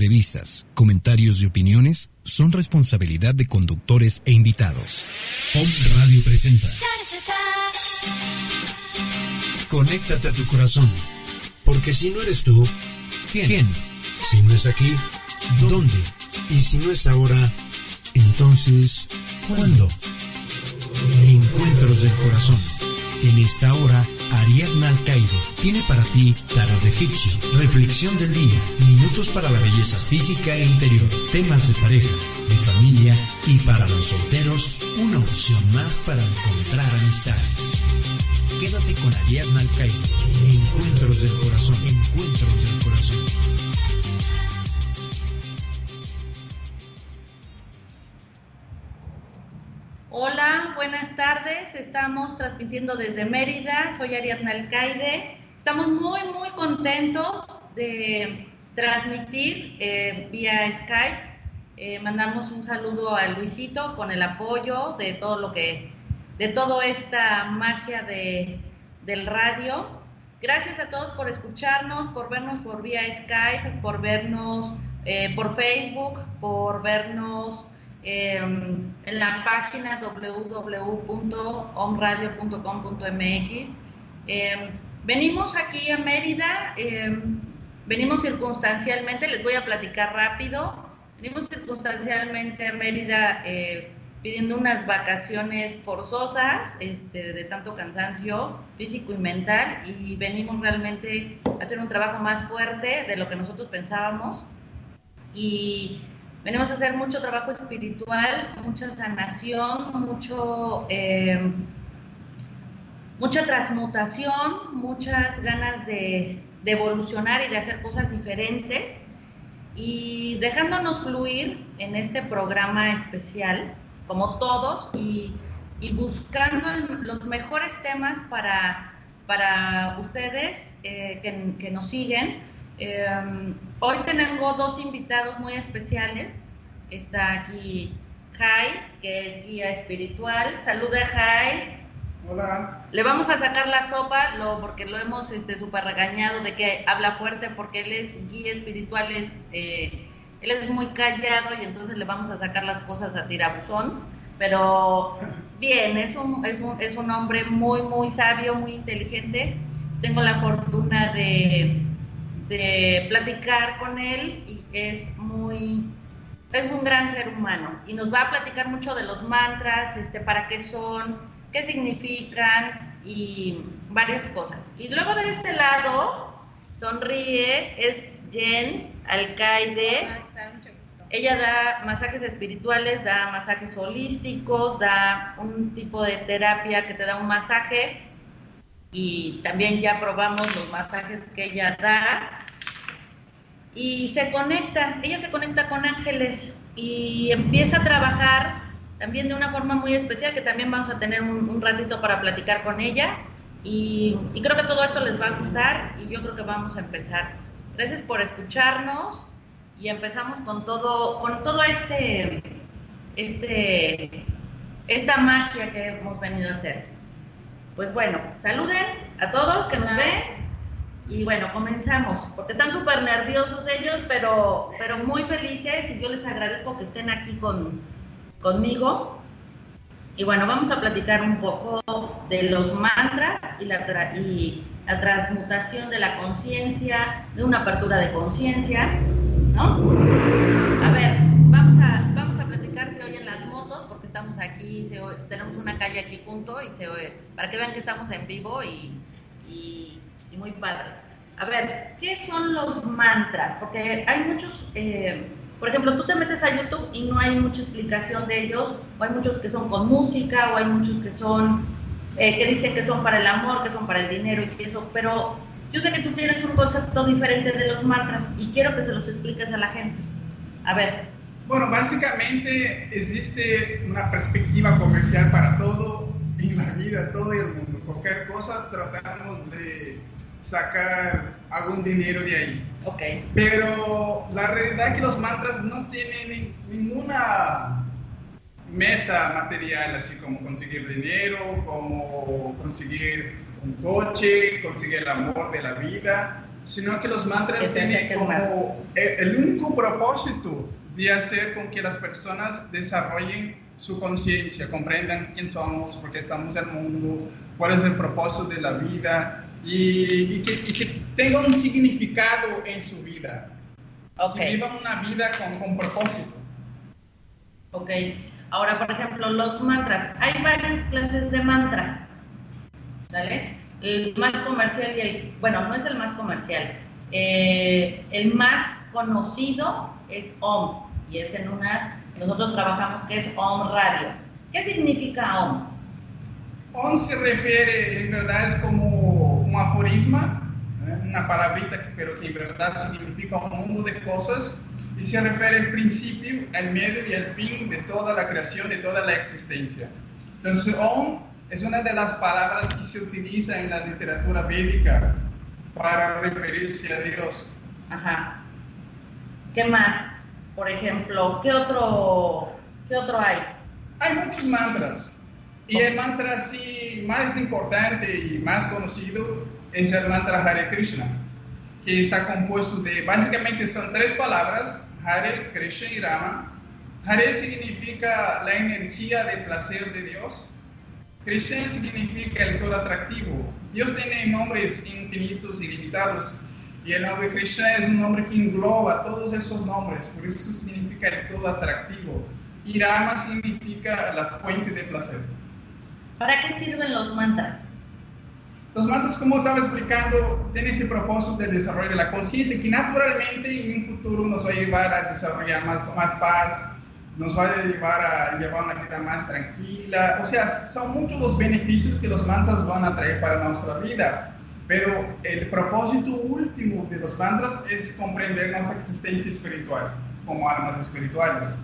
Entrevistas, comentarios y opiniones son responsabilidad de conductores e invitados. Pop Radio presenta. Conéctate a tu corazón, porque si no eres tú, ¿quién? Si no es aquí, ¿dónde? Y si no es ahora, entonces, ¿cuándo? Encuentros del corazón. En esta hora, Ariadna Alcaide tiene para ti tarot egipcio, reflexión del día, minutos para la belleza física e interior, temas de pareja, de familia y para los solteros, una opción más para encontrar amistades. Quédate con Ariadna Alcaide. Encuentros del corazón, encuentros del corazón. Hola, buenas tardes. Estamos transmitiendo desde Mérida. Soy Ariadna Alcaide. Estamos muy, muy contentos de transmitir eh, vía Skype. Eh, mandamos un saludo a Luisito con el apoyo de todo lo que, de toda esta magia de, del radio. Gracias a todos por escucharnos, por vernos por vía Skype, por vernos eh, por Facebook, por vernos Em, en la página www.omradio.com.mx. Em, venimos aquí a Mérida, em, venimos circunstancialmente, les voy a platicar rápido, venimos circunstancialmente a Mérida eh, pidiendo unas vacaciones forzosas este, de tanto cansancio físico y mental y venimos realmente a hacer un trabajo más fuerte de lo que nosotros pensábamos y venimos a hacer mucho trabajo espiritual, mucha sanación, mucho, eh, mucha transmutación, muchas ganas de, evolucionar y de hacer cosas diferentes. Y dejándonos fluir en este programa especial, como todos, y, buscando los mejores temas para, para ustedes eh, que, nos siguen Em, hoy tengo dos invitados muy especiales. Está aquí Jai, que es guía espiritual. Saluda Jai. Hola. Le vamos a sacar la sopa, lo, porque lo hemos este súper regañado de que habla fuerte, porque él es guía espiritual, es, eh, él es muy callado y entonces le vamos a sacar las cosas a tirabuzón. Pero bien, es un, es un, es un hombre muy, muy sabio, muy inteligente. Tengo la fortuna de de platicar con él y es muy, es un gran ser humano y nos va a platicar mucho de los mantras, este, para qué son, qué significan y varias cosas. Y luego de este lado, sonríe, es Jen Alcaide. Ella da masajes espirituales, da masajes holísticos, da un tipo de terapia que te da un masaje y también ya probamos los masajes que ella da y se conecta, ella se conecta con ángeles y empieza a trabajar también de una forma muy especial que también vamos a tener un, ratito para platicar con ella y, creo que todo esto les va a gustar y yo creo que vamos a empezar. Gracias por escucharnos y empezamos con todo, con todo este, este, esta magia que hemos venido a hacer. Pues bueno, saluden a todos que nos ven y bueno, comenzamos, porque están súper nerviosos ellos, pero, pero muy felices y yo les agradezco que estén aquí con, conmigo. Y bueno, vamos a platicar un poco de los mantras y la, y la transmutación de la conciencia, de una apertura de conciencia, ¿no? A ver, vamos a, vamos a platicar, se oyen las motos, porque estamos aquí, tenemos una calle aquí junto y se para que vean que estamos en vivo y muy padre. A ver, ¿qué son los mantras? Porque hay muchos, eh, por ejemplo, tú te metes a YouTube y no hay mucha explicación de ellos, o hay muchos que son con música, o hay muchos que son, eh, que dicen que son para el amor, que son para el dinero y eso, pero yo sé que tú tienes un concepto diferente de los mantras y quiero que se los expliques a la gente. A ver. Bueno, básicamente existe una perspectiva comercial para todo en la vida, todo el mundo. Cualquier cosa tratamos de sacar algún dinero de ahí. Pero la realidad es que los mantras no tienen ninguna meta material, así como conseguir dinero, como conseguir un coche, conseguir el amor de la vida, sino que los mantras tienen como el único propósito de hacer con que las personas desarrollen su conciencia, comprendan quién somos, por qué estamos en el mundo, cuál es el propósito de la vida y, que, y que, tengan un significado en su vida. Okay. Que vivan una vida con, con propósito. Ok. Ahora, por ejemplo, los mantras. Hay varias clases de mantras. ¿Vale? El más comercial y el, bueno, no es el más comercial. Eh, el más conocido es OM y es en una, nosotros trabajamos que es OM Radio. ¿Qué significa OM? OM se refiere, en verdad es como un aforisma, ¿eh? una palabrita, pero que en verdad significa un mundo de cosas y se refiere al principio, al medio y al fin de toda la creación, de toda la existencia. Entonces, Om es una de las palabras que se utiliza en la literatura védica para referirse a Dios. Ajá. ¿Qué más? Por ejemplo, ¿qué otro, qué otro hay? Hay muchos mantras. Y el mantra sí más importante y más conocido es el mantra Hare Krishna, que está compuesto de, básicamente son tres palabras, Hare, Krishna y Rama. Hare significa la energía de placer de Dios. Krishna significa el todo atractivo. Dios tiene nombres infinitos y limitados. Y el nombre Krishna es un nombre que engloba todos esos nombres, por eso significa el todo atractivo. Y Rama significa la fuente de placer. ¿Para qué sirven los mantras? Los mantras, como estaba explicando, tienen ese propósito del desarrollo de la conciencia que naturalmente en un futuro nos va a llevar a desarrollar más, más paz, nos va a llevar a llevar una vida más tranquila. O sea, son muchos los beneficios que los mantras van a traer para nuestra vida. Pero el propósito último de los mantras es comprender nuestra existencia espiritual como almas espirituales.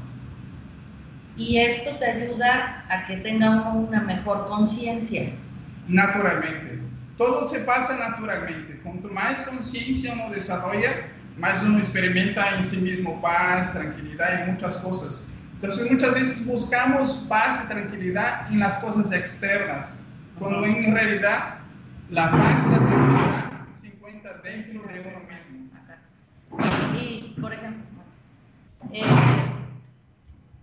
Y esto te ayuda a que tenga una mejor conciencia. Naturalmente. Todo se pasa naturalmente. Cuanto más conciencia uno desarrolla, más uno experimenta en sí mismo paz, tranquilidad y muchas cosas. Entonces muchas veces buscamos paz y tranquilidad en las cosas externas, cuando en realidad la paz y la tranquilidad se encuentran dentro de uno mismo. Y, por ejemplo, eh,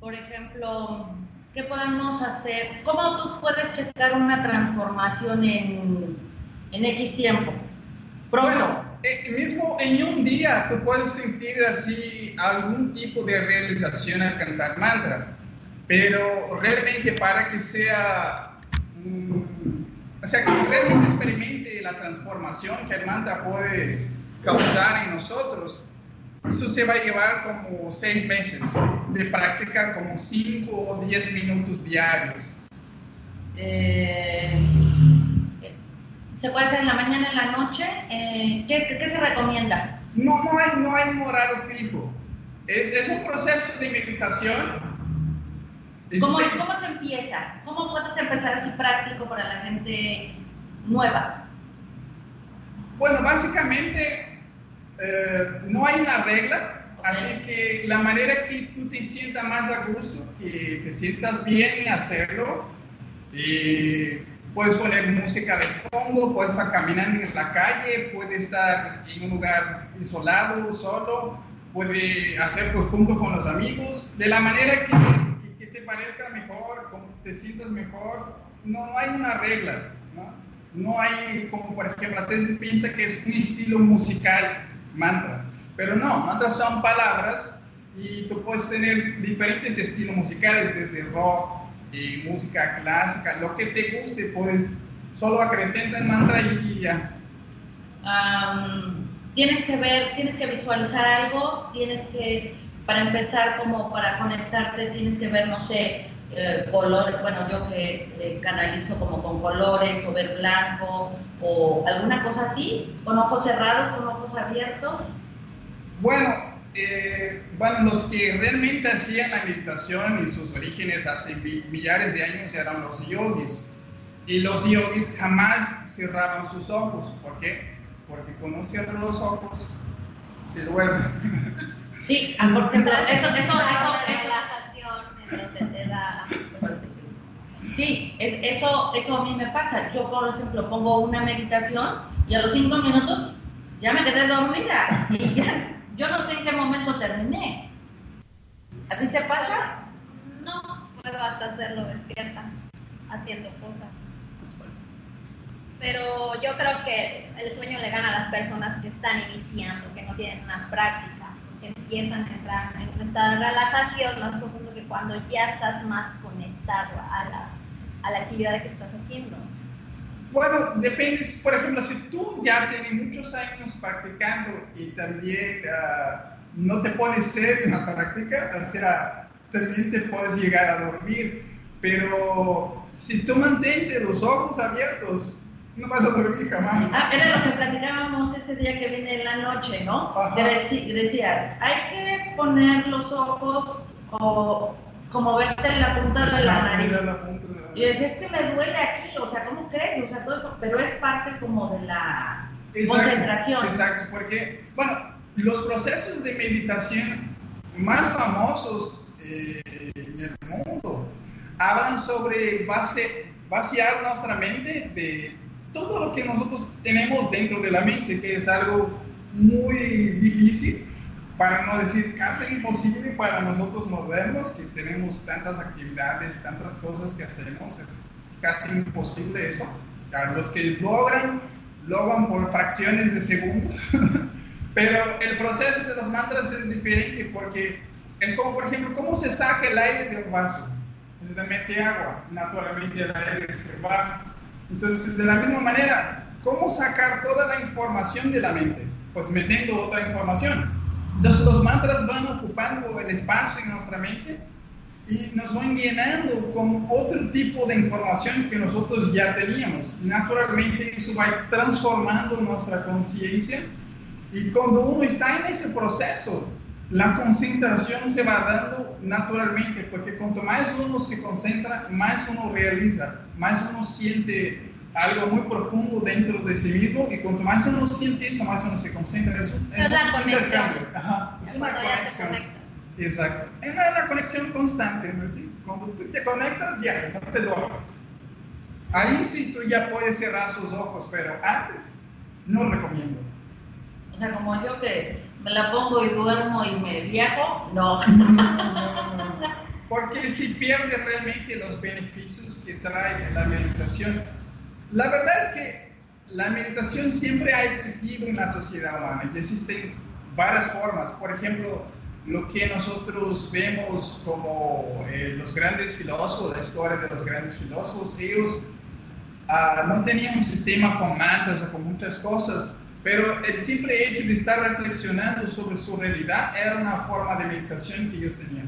por ejemplo, ¿qué podemos hacer? ¿Cómo tú puedes checar una transformación en, en X tiempo? Bueno, eh, mismo en un día tú puedes sentir así algún tipo de realización al cantar mantra, pero realmente para que sea, um, o sea, que realmente experimente la transformación que el mantra puede causar en nosotros, eso se va a llevar como seis meses de práctica, como cinco o diez minutos diarios. Eh, ¿Se puede hacer en la mañana, en la noche? Eh, ¿qué, ¿qué, se recomienda? No, no hay, no hay un horario fijo. Es, es un proceso de meditación. ¿Cómo, ¿Cómo se empieza? ¿Cómo puedes empezar así práctico para la gente nueva? Bueno, básicamente eh, no hay una regla, okay. así que la manera que tú te sientas más a gusto, que te sientas bien en hacerlo, y puedes poner música de fondo, puedes estar caminando en la calle, puedes estar en un lugar isolado, solo, puedes hacerlo junto con los amigos, de la manera que, que, que te parezca mejor, como te sientas mejor, no, no hay una regla, ¿no? No hay, como por ejemplo, a veces piensa que es un estilo musical, mantra, pero no, mantras son palabras y tú puedes tener diferentes estilos musicales, desde rock, y música clásica, lo que te guste, pues solo acrecenta el mantra y ya. Tienes que ver, tienes que visualizar algo, tienes que, para empezar, como para conectarte, tienes que ver, no sé, eh, colores, bueno, yo que eh, canalizo como con colores o ver blanco o alguna cosa así, con ojos cerrados, con ojos abiertos. Bueno, eh, bueno, los que realmente hacían la meditación y sus orígenes hace millares de años eran los yogis. Y los yogis jamás cerraban sus ojos. ¿Por qué? Porque cuando cierran los ojos, se duerme. Sí, porque eso, eso, eso, eso, Sí, eso, eso a mí me pasa. Yo, por ejemplo, pongo una meditación y a los cinco minutos ya me quedé dormida y ya, yo no sé en qué momento terminé. ¿A ti te pasa? No, puedo hasta hacerlo despierta, haciendo cosas. Pero yo creo que el sueño le gana a las personas que están iniciando, que no tienen una práctica, que empiezan a entrar en un estado de relajación más cuando ya estás más conectado a la a la actividad que estás haciendo? Bueno, depende, por ejemplo, si tú ya tienes muchos años practicando y también uh, no te pones serio en la práctica, o sea, también te puedes llegar a dormir, pero si tú mantienes los ojos abiertos, no vas a dormir jamás. Ah, era lo que platicábamos ese día que viene en la noche, ¿no? Decías, hay que poner los ojos o como verte en la punta de la nariz. Y decía, es que me duele aquí, o sea, ¿cómo crees? O sea, todo eso, pero es parte como de la concentración. Exacto, porque, bueno, los procesos de meditación más famosos eh, en el mundo hablan sobre base, vaciar nuestra mente de todo lo que nosotros tenemos dentro de la mente, que es algo muy difícil para no decir casi imposible para nosotros modernos que tenemos tantas actividades, tantas cosas que hacemos, es casi imposible eso. A los que logran, logran por fracciones de segundos, pero el proceso de los mantras es diferente porque es como, por ejemplo, cómo se saca el aire de un vaso. Se mete agua, naturalmente el aire se va. Entonces, de la misma manera, ¿cómo sacar toda la información de la mente? Pues metiendo otra información entonces los mantras van ocupando el espacio en nuestra mente y nos van llenando con otro tipo de información que nosotros ya teníamos. Naturalmente eso va transformando nuestra conciencia y cuando uno está en ese proceso, la concentración se va dando naturalmente, porque cuanto más uno se concentra, más uno realiza, más uno siente algo muy profundo dentro de sí mismo y cuanto más uno siente eso, más uno se concentra. Es, un, es, la conexión. Ajá, es, una conexión. Exacto. Es una, conexión constante. ¿no? ¿Sí? Cuando tú te conectas, ya, no te duermes. Ahí sí tú ya puedes cerrar sus ojos, pero antes no recomiendo. O sea, como yo que me la pongo y duermo y me viajo, no. Porque si pierde realmente los beneficios que trae la meditación, la verdad es que la meditación siempre ha existido en la sociedad humana y existen varias formas. Por ejemplo, lo que nosotros vemos como eh, los grandes filósofos, la historia de los grandes filósofos, ellos uh, no tenían un sistema con mantras o con muchas cosas, pero el simple hecho de estar reflexionando sobre su realidad era una forma de meditación que ellos tenían.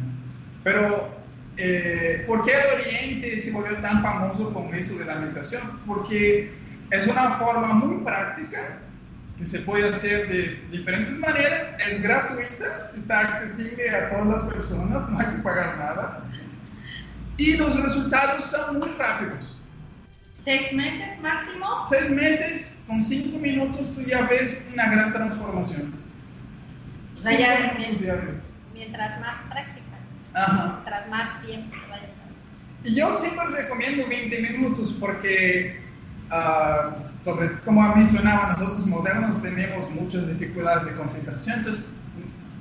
Pero eh, ¿Por qué el Oriente se volvió tan famoso con eso de la meditación? Porque es una forma muy práctica que se puede hacer de diferentes maneras, es gratuita, está accesible a todas las personas, no hay que pagar nada. Y los resultados son muy rápidos. ¿Seis meses máximo? Seis meses, con cinco minutos tú ya ves una gran transformación. O sea, ya mientras más práctica tras más tiempo. Y yo siempre recomiendo 20 minutos porque, uh, sobre, como mencionaba, nosotros modernos tenemos muchas dificultades de concentración, entonces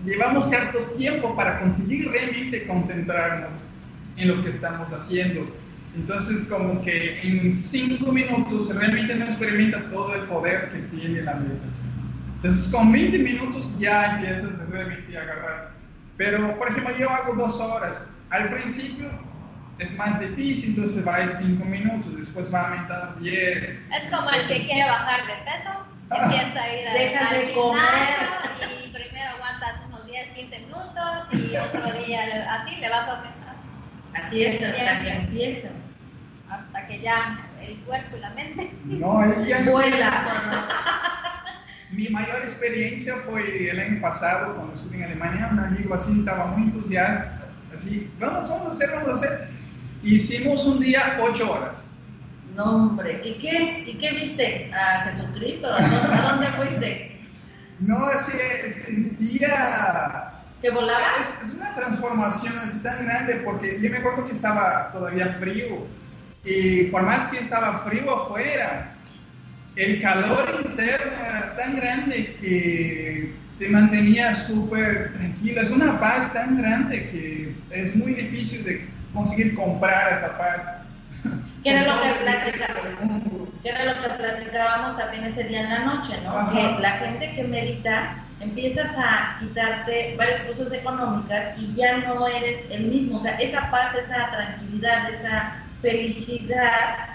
llevamos cierto tiempo para conseguir realmente concentrarnos en lo que estamos haciendo. Entonces, como que en 5 minutos realmente no experimenta todo el poder que tiene la meditación. Entonces, con 20 minutos ya empiezas realmente a agarrar pero, por ejemplo, yo hago dos horas. Al principio es más difícil, entonces va a 5 minutos, después va aumentando 10. Es como el que quiere bajar de peso, ah. empieza a ir Deja al, de gimnasio y primero aguantas unos 10, 15 minutos y otro día así le vas a aumentar. Así es, hasta que empiezas. Hasta que ya el cuerpo y la mente. No, ella Vuela. Mi mayor experiencia fue el año pasado cuando estuve en Alemania. Un amigo así estaba muy entusiasta. Así, vamos, vamos a hacer, vamos a hacer. Hicimos un día ocho horas. No, hombre. ¿Y qué? ¿Y qué viste? ¿A Jesucristo? ¿A dónde, a dónde fuiste? No, es que sentía ¿Te volabas? Es, es, una transformación así tan grande porque yo me acuerdo que estaba todavía frío y por más que estaba frío afuera, el calor interno era tan grande que te mantenía súper tranquilo. Es una paz tan grande que es muy difícil de conseguir comprar esa paz. ¿Qué era, lo que platicábamos, ¿Qué era lo que platicábamos también ese día en la noche, ¿no? Ajá. Que la gente que medita empiezas a quitarte varias cosas económicas y ya no eres el mismo. O sea, esa paz, esa tranquilidad, esa felicidad,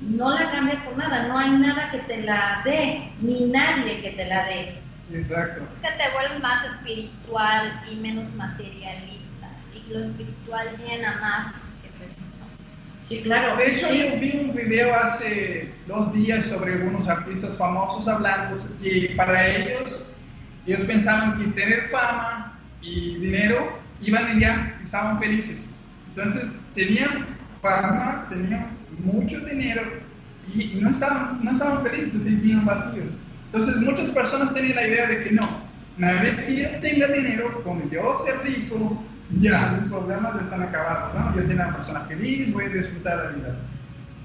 no la cambias por nada. No hay nada que te la dé, ni nadie que te la dé. Exacto. Es que te vuelves más espiritual y menos materialista. Y lo espiritual llena más que. Sí, claro. De hecho, sí. yo vi un video hace dos días sobre algunos artistas famosos hablando que para ellos, ellos pensaban que tener fama y dinero iban y ya, estaban felices. Entonces, tenían fama, tenían mucho dinero y, y no, estaban, no estaban felices, se sentían vacíos. Entonces, muchas personas tenían la idea de que no, una vez que yo tenga dinero, cuando yo sea rico, ya, mis problemas están acabados, ¿no? Yo soy una persona feliz, voy a disfrutar la vida.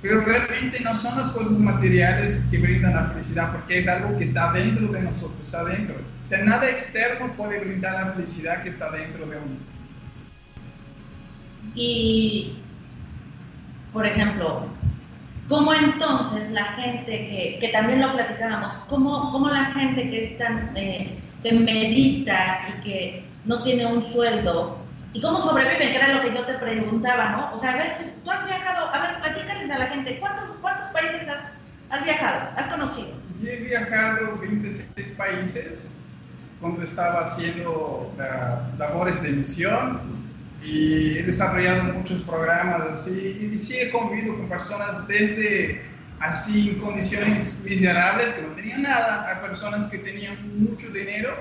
Pero realmente no son las cosas materiales que brindan la felicidad, porque es algo que está dentro de nosotros, está dentro. O sea, nada externo puede brindar la felicidad que está dentro de uno. Y, por ejemplo, ¿cómo entonces la gente que, que también lo platicábamos, cómo, cómo la gente que, es tan, eh, que medita y que no tiene un sueldo, y cómo sobreviven, que era lo que yo te preguntaba, ¿no? O sea, a ver, tú has viajado, a ver, platícales a la gente, ¿cuántos, cuántos países has, has viajado, has conocido? Yo he viajado 26 países cuando estaba haciendo uh, labores de misión y he desarrollado muchos programas así y sí he convivido con personas desde así en condiciones miserables que no tenían nada a personas que tenían mucho dinero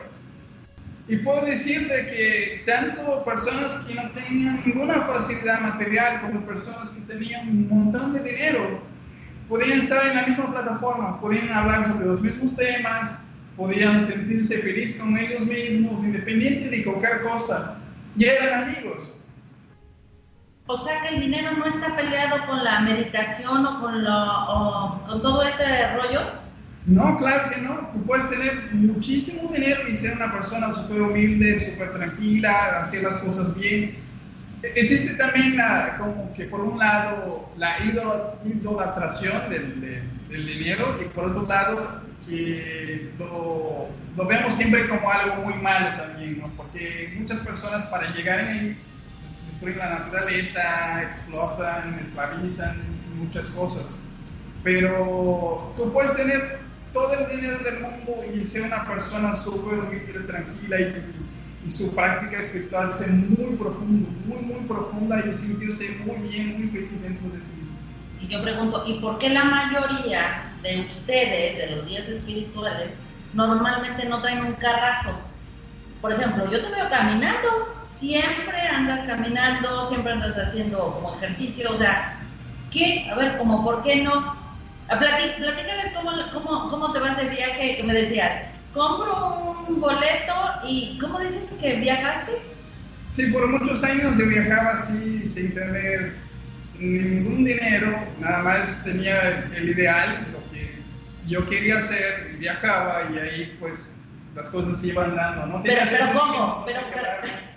y puedo decir de que tanto personas que no tenían ninguna facilidad material como personas que tenían un montón de dinero podían estar en la misma plataforma, podían hablar sobre los mismos temas, podían sentirse felices con ellos mismos, independiente de cualquier cosa, y eran amigos. O sea que el dinero no está peleado con la meditación o con, lo, o con todo este rollo. No, claro que no. Tú puedes tener muchísimo dinero y ser una persona súper humilde, súper tranquila, hacer las cosas bien. Existe también la, como que por un lado la idolatración del, del, del, dinero y por otro lado que lo, lo, vemos siempre como algo muy malo también, ¿no? porque muchas personas para llegar en pues, destruyen la naturaleza, explotan, esclavizan muchas cosas. Pero tú puedes tener todo el dinero del mundo y ser una persona súper humilde, tranquila y, y, su práctica espiritual ser muy profunda, muy, muy profunda y sentirse muy bien, muy feliz dentro de sí mismo. Y yo pregunto, ¿y por qué la mayoría de ustedes, de los días espirituales, normalmente no traen un carrazo? Por ejemplo, yo te veo caminando, siempre andas caminando, siempre andas haciendo como ejercicio, o sea, ¿qué? A ver, como, ¿por qué no? Platí, platícales cómo, cómo, cómo te vas de viaje, que me decías, compro un boleto y ¿cómo dices que viajaste? Sí, por muchos años yo viajaba así sin tener ningún dinero, nada más tenía el ideal, lo que yo quería hacer, viajaba y ahí pues las cosas se iban dando, ¿no? Pero, pero ¿cómo? Pero, pero,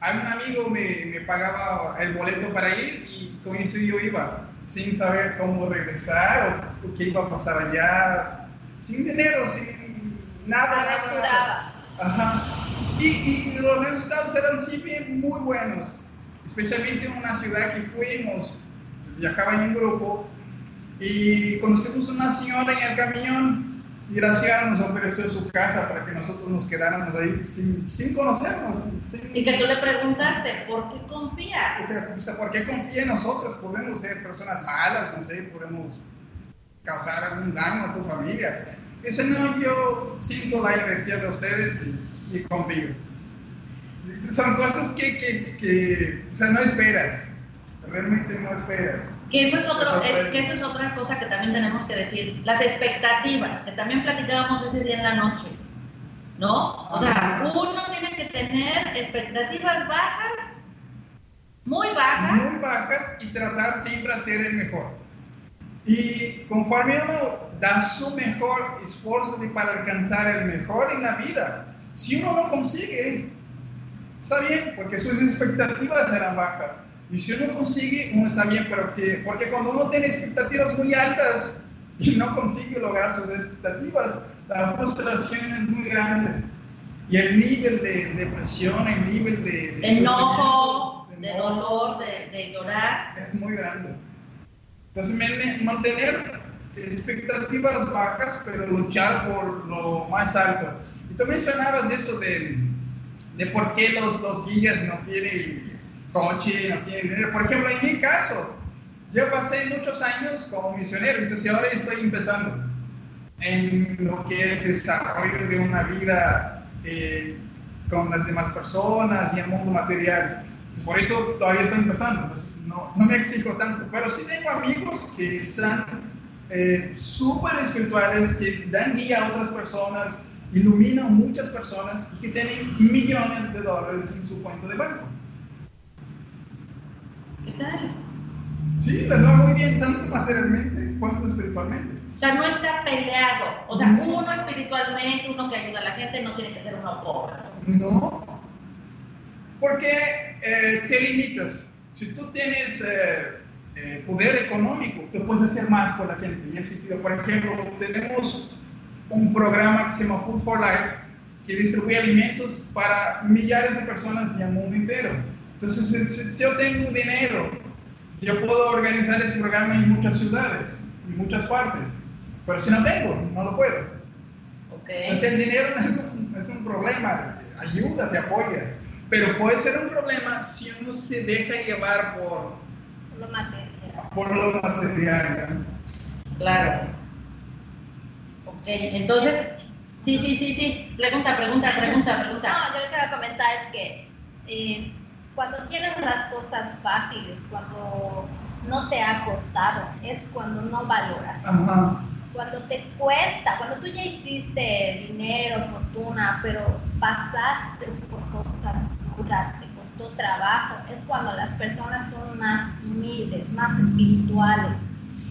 a un amigo me, me, pagaba el boleto para ir y con eso yo iba, sin saber cómo regresar o qué iba a pasar allá, sin dinero, sin nada, nada, nada. Ajá. Y, y, los resultados eran siempre muy buenos, especialmente en una ciudad que fuimos, viajaba en un grupo y conocimos una señora en el camión y la ciudad nos ofreció su casa para que nosotros nos quedáramos ahí sin, sin conocernos. y que tú le preguntaste, ¿por qué confía? O sea, ¿por qué confía en nosotros? Podemos ser personas malas, no sé, podemos causar algún daño a tu familia. Dice, no, yo siento la energía de ustedes y, y confío. Son cosas que, que, que o sea, no esperas, realmente no esperas. Que eso, es otro, que eso es otra cosa que también tenemos que decir, las expectativas, que también platicábamos ese día en la noche, ¿no? O sea, uno tiene que tener expectativas bajas, muy bajas. Muy bajas y tratar siempre de ser el mejor. Y conforme uno da su mejor esfuerzo para alcanzar el mejor en la vida, si uno no consigue, está bien, porque sus expectativas eran bajas. Y si uno consigue, uno está bien, pero que, porque cuando uno tiene expectativas muy altas y no consigue lograr sus expectativas, la frustración es muy grande. Y el nivel de depresión, el nivel de... enojo, de, dolor, de, de, llorar. Es muy grande. Entonces, mantener expectativas bajas, pero luchar por lo más alto. Y tú mencionabas eso de, de por qué los, los guías no tienen coche, no tiene dinero. Por ejemplo, en mi caso, yo pasé muchos años como misionero, entonces ahora estoy empezando en lo que es desarrollo de una vida eh, con las demás personas y el mundo material. por eso todavía estoy empezando, no, no, me exijo tanto, pero sí tengo amigos que están eh, súper espirituales, que dan guía a otras personas, iluminan muchas personas y que tienen millones de dólares en su cuenta de banco. ¿Qué tal? Sí, les va muy bien tanto materialmente cuanto espiritualmente. O sea, no está peleado. O sea, uno espiritualmente, uno que ayuda a la gente, no tiene que ser uno pobre. No. Porque eh, te limitas. Si tú tienes eh, eh, poder económico, tú puedes hacer más por la gente. En sentido, por ejemplo, tenemos un programa que se llama Food for Life que distribuye alimentos para millares de personas en el mundo entero. Entonces, si, yo tengo dinero, yo puedo organizar ese programa en muchas ciudades, en muchas partes. Pero si no tengo, no lo puedo. Okay. Entonces, el dinero no es un, es un problema, ayuda, te apoya. Pero puede ser un problema si uno se deja llevar por lo material. Por lo material. Claro. Ok, entonces, sí, sí, sí, sí. Pregunta, pregunta, pregunta, pregunta. No, yo lo que voy a comentar es que eh, cuando tienes las cosas fáciles, cuando no te ha costado, es cuando no valoras. Cuando te cuesta, cuando tú ya hiciste dinero, fortuna, pero pasaste por cosas duras, te costó trabajo, es cuando las personas son más humildes, más espirituales.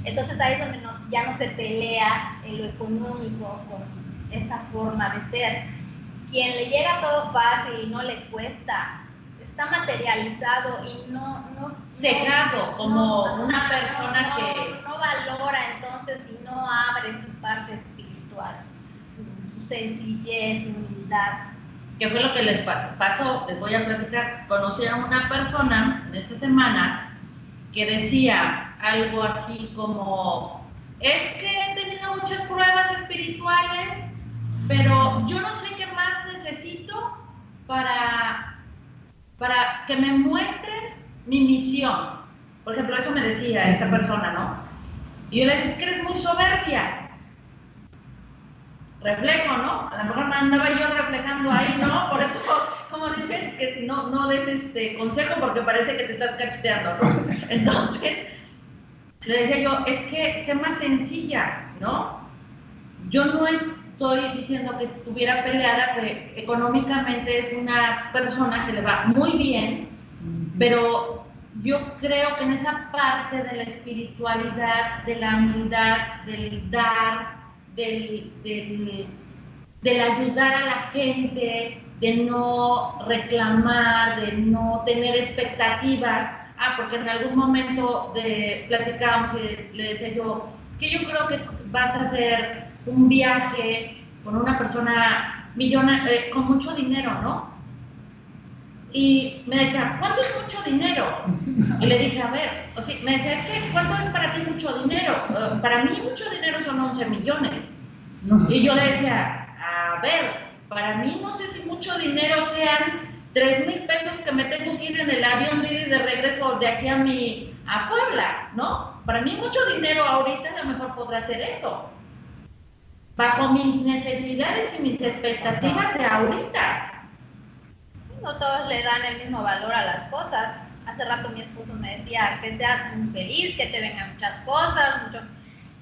Entonces ahí es donde ya no se pelea en lo económico con esa forma de ser. Quien le llega todo fácil y no le cuesta, está materializado y no... no Cegado, como una persona que... No valora entonces y no abre su parte espiritual, su, sencillez, su humildad. ¿Qué fue lo que les pasó? Les voy a platicar. Conocí a una persona en esta semana que decía algo así como, es que he tenido muchas pruebas espirituales, pero yo no sé qué más necesito para para que me muestren mi misión. Por ejemplo, eso me decía esta persona, ¿no? Y yo le decía, es que eres muy soberbia. Reflejo, ¿no? A lo mejor me andaba yo reflejando ahí, ¿no? Por eso, como dicen, que no, no des este consejo porque parece que te estás cacheteando, ¿no? Entonces, le decía yo, es que sé más sencilla, ¿no? Yo no es, estoy diciendo que estuviera peleada, que económicamente es una persona que le va muy bien, pero yo creo que en esa parte de la espiritualidad, de la humildad, del dar, del, del, ayudar a la gente, de no reclamar, de no tener expectativas. Ah, porque en algún momento de, platicábamos y le decía yo, es que yo creo que vas a hacer un viaje con una persona millonaria, eh, con mucho dinero, ¿no? Y me decía, ¿cuánto es mucho dinero? Y le dije, a ver, o sea, me decía, es que, ¿cuánto es para ti mucho dinero? Eh, para mí mucho dinero son 11 millones. Y yo le decía, a ver, para mí no sé si mucho dinero sean tres mil pesos que me tengo que ir en el avión de de regreso de aquí a mi a Puebla, ¿no? Para mí mucho dinero ahorita a lo mejor podrá hacer eso. Bajo mis necesidades y mis expectativas de ahorita. No todos le dan el mismo valor a las cosas. Hace rato mi esposo me decía que seas feliz, que te vengan muchas cosas, mucho.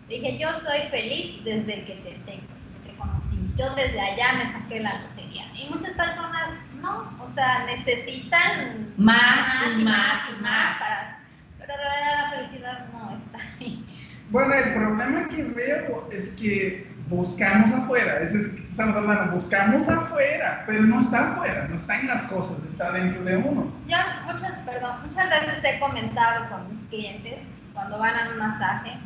dije, yo soy feliz desde que te tengo, desde que conocí. Yo desde allá me saqué la lotería. Y muchas personas no, o sea, necesitan más, y más, y más, para pero en realidad la felicidad no está ahí. Bueno, el problema que veo es que buscamos afuera, eso es que estamos hablando, buscamos afuera, pero no está afuera, no está en las cosas, está dentro de uno. Yo muchas, perdón, muchas veces he comentado con mis clientes cuando van a un masaje,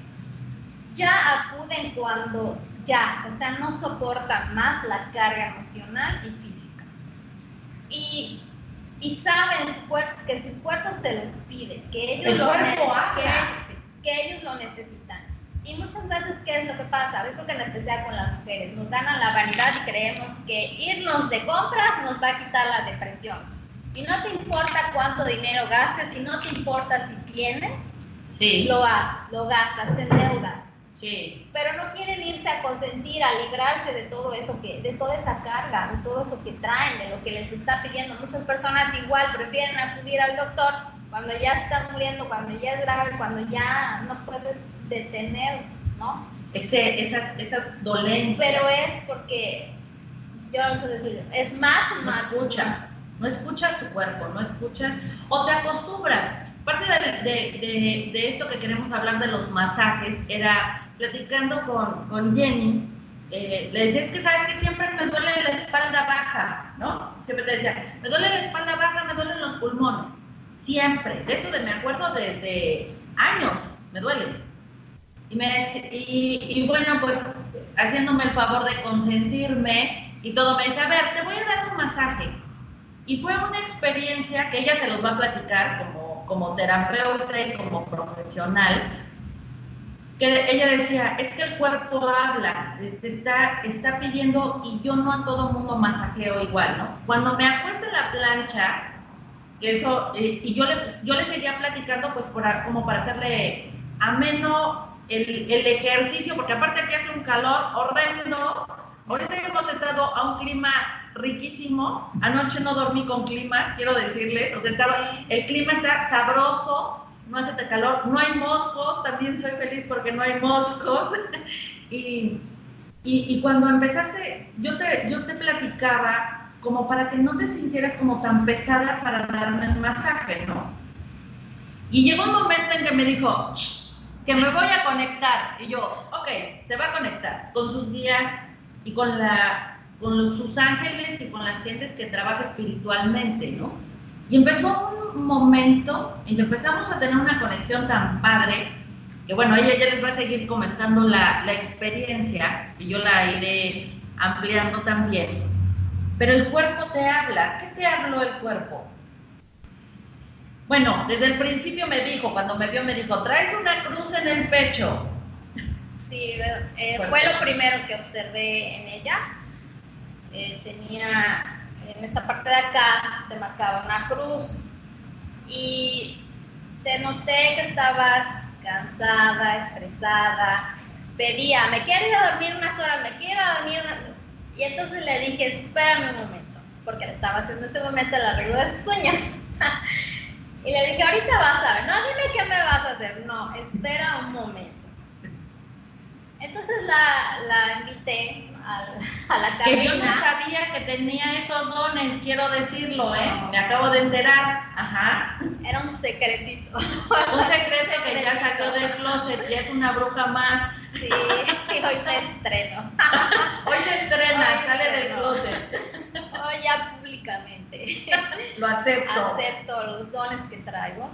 ya acuden cuando ya, o sea, no soportan más la carga emocional y física. Y y saben su cuerpo, que su cuerpo se los pide, que ellos, lo, que ellos, lo necesitan. Y muchas veces, ¿qué es lo que pasa? Yo creo que en especial con las mujeres, nos ganan la vanidad y creemos que irnos de compras nos va a quitar la depresión. Y no te importa cuánto dinero gastes, y no te importa si tienes, sí. lo haces, lo gastas, te endeudas. Sí. Pero no quieren irse a consentir, a librarse de todo eso que, de toda esa carga, de todo eso que traen, de lo que les está pidiendo. Muchas personas igual prefieren acudir al doctor cuando ya están muriendo, cuando ya es grave, cuando ya no puedes detener, ¿no? Ese, esas, esas dolencias. Pero es porque, yo muchas veces es más, no más. escuchas, no escuchas tu cuerpo, no escuchas, o te acostumbras. Parte de, de, de esto que queremos hablar de los masajes era platicando con, con Jenny, eh, le decía, es que sabes que siempre me duele la espalda baja, ¿no? Siempre te decía, me duele la espalda baja, me duelen los pulmones. Siempre. De eso de, me acuerdo desde años, me duele. Y, me, y, y bueno, pues haciéndome el favor de consentirme y todo, me dice, a ver, te voy a dar un masaje. Y fue una experiencia que ella se los va a platicar como, como terapeuta y como profesional, que ella decía, es que el cuerpo habla, te está, está pidiendo y yo no a todo mundo masajeo igual, ¿no? Cuando me acuesto en la plancha, que eso, eh, y yo le, yo le seguía platicando pues por, como para hacerle ameno el, el ejercicio, porque aparte aquí hace un calor horrendo, ahorita hemos estado a un clima riquísimo, anoche no dormí con clima, quiero decirles, o sea, estaba, el clima está sabroso, no hace calor, no hay moscos, también soy feliz porque no hay moscos. y, y, cuando empezaste, yo te, yo te platicaba como para que no te sintieras como tan pesada para darme el masaje, ¿no? Y llegó un momento en que me dijo, que me voy a conectar. Y yo, ok, se va a conectar con sus días y con, la, con sus ángeles y con las gentes que trabaja espiritualmente, ¿no? Y empezó un momento en que empezamos a tener una conexión tan padre, que bueno, ella ya les va a seguir comentando la, la experiencia y yo la iré ampliando también. Pero el cuerpo te habla. ¿Qué te habló el cuerpo? Bueno, desde el principio me dijo, cuando me vio, me dijo, traes una cruz en el pecho. Sí, eh, fue lo primero que observé en ella. Eh, tenía en esta parte de acá te marcaba una cruz y te noté que estabas cansada, estresada, pedía, me quiero ir a dormir unas horas, me quiero ir a dormir Y entonces le dije, espérame un momento, porque le estaba haciendo en ese momento el arreglo de sus uñas. y le dije, ahorita vas a ver, no, dime qué me vas a hacer, no, espera un momento. Entonces la, la invité a, la cabina. Que yo no sabía que tenía esos dones, quiero decirlo, ¿eh? Me acabo de enterar. Ajá. Era un secretito. un secreto que ya salió del closet, ya es una bruja más. Sí, y hoy me estreno. hoy se estrena, sale del closet. Hoy ya públicamente. Lo acepto. Acepto los dones que traigo.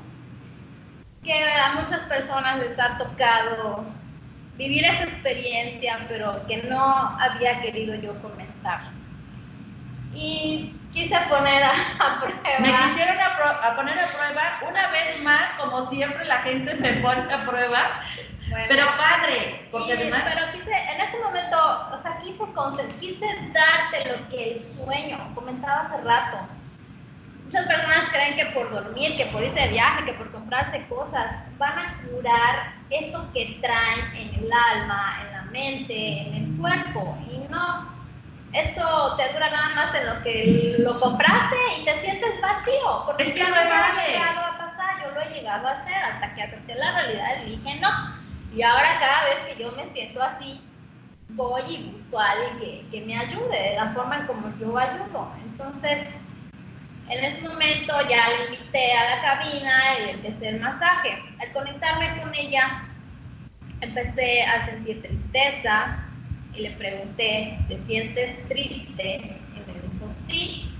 Que a muchas personas les ha tocado vivir esa experiencia, pero que no había querido yo comentar. Y quise poner a, prueba. Me quisieron a, poner a prueba una vez más, como siempre la gente me pone a prueba. pero padre, porque además... Pero quise, en ese momento, o sea, quise, quise darte lo que el sueño, comentaba hace rato, muchas personas creen que por dormir, que por irse de viaje, que por comprarse cosas, van a curar eso que traen en el alma, en la mente, en el cuerpo. Y no, eso te dura nada más en lo que lo compraste y te sientes vacío. Porque es que no ha llegado a pasar, yo lo he llegado a hacer hasta que acepté la realidad y dije no. Y ahora cada vez que yo me siento así, voy y busco a alguien que, que me ayude de la forma en como yo ayudo. Entonces, en ese momento ya le invité a la cabina y empecé el masaje. Al conectarme con ella, empecé a sentir tristeza y le pregunté, ¿te sientes triste? Y me dijo, sí.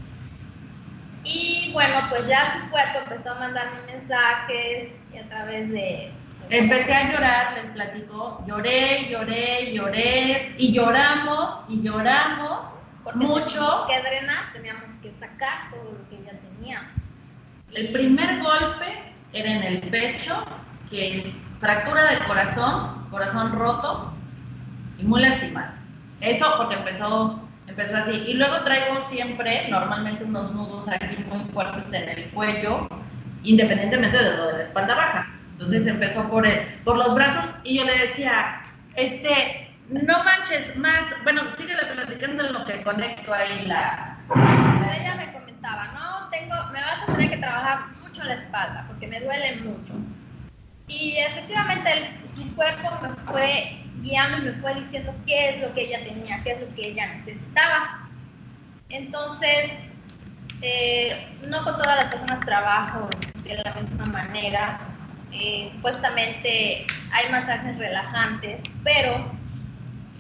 Y bueno, pues ya su cuerpo empezó a mandarme mensajes y a través de... Pues, empecé a llorar, les platico, lloré, lloré, lloré y lloramos y lloramos porque mucho. Que drenar, teníamos que sacar todo lo que ella tenía. El primer golpe era en el pecho, que es fractura de corazón, corazón roto y muy lastimado. Eso porque empezó, empezó así. Y luego traigo siempre, normalmente, unos nudos aquí muy fuertes en el cuello, independientemente de lo de la espalda baja. Entonces empezó por, el, por los brazos y yo le decía, este, no manches más, bueno, síguele platicando en lo que conecto ahí la... Ella me comentaba, no, tengo, me vas a tener que trabajar mucho la espalda porque me duele mucho. Y efectivamente su cuerpo me fue guiando y me fue diciendo qué es lo que ella tenía, qué es lo que ella necesitaba. Entonces, eh, no con todas las personas trabajo de la misma manera. Eh, supuestamente hay masajes relajantes, pero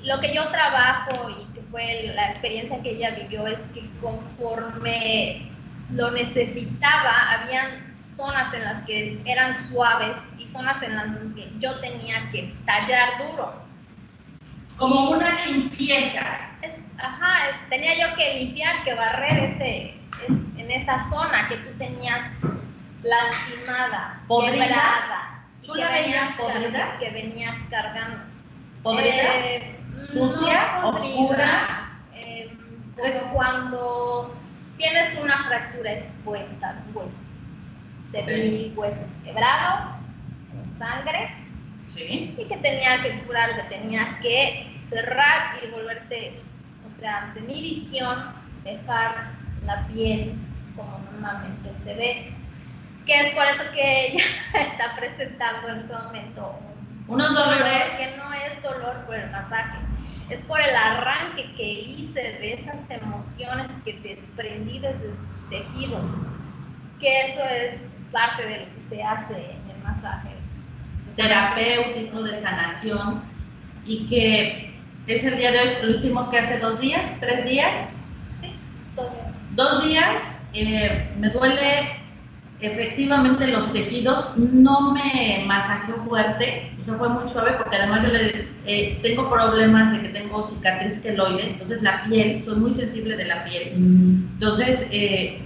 lo que yo trabajo y que fue la experiencia que ella vivió es que conforme lo necesitaba, habían zonas en las que eran suaves y zonas en las que yo tenía que tallar duro. Como una limpieza. Es, ajá, tenía yo que limpiar, que barrer ese, en esa zona que tú tenías lastimada, ¿Podrida? quebrada. ¿Tú la veías podrida? Que venías cargando. ¿Podrida? Eh, ¿Sucia? no ¿Oscura? eh, como cuando tienes una fractura expuesta al hueso. Te vi huesos quebrados, con sangre, Sí. y que tenía que curar, que tenía que cerrar y volverte, o sea, de mi visión, dejar la piel como normalmente se ve. Que es por eso que ella está presentando en este momento un Unos dolor dolores. que no es dolor por el masaje, es por el arranque que hice de esas emociones que desprendí desde sus tejidos, que eso es parte de lo que se hace en el masaje. terapéutico de sanación y que es el día de hoy, lo hicimos que hace dos días, tres días, Sí, todo. dos días, eh, me duele efectivamente los tejidos, no me masajeó fuerte, o sea, fue muy suave porque además yo le, eh, tengo problemas de que tengo cicatriz queloide, entonces la piel, soy muy sensible de la piel, entonces eh,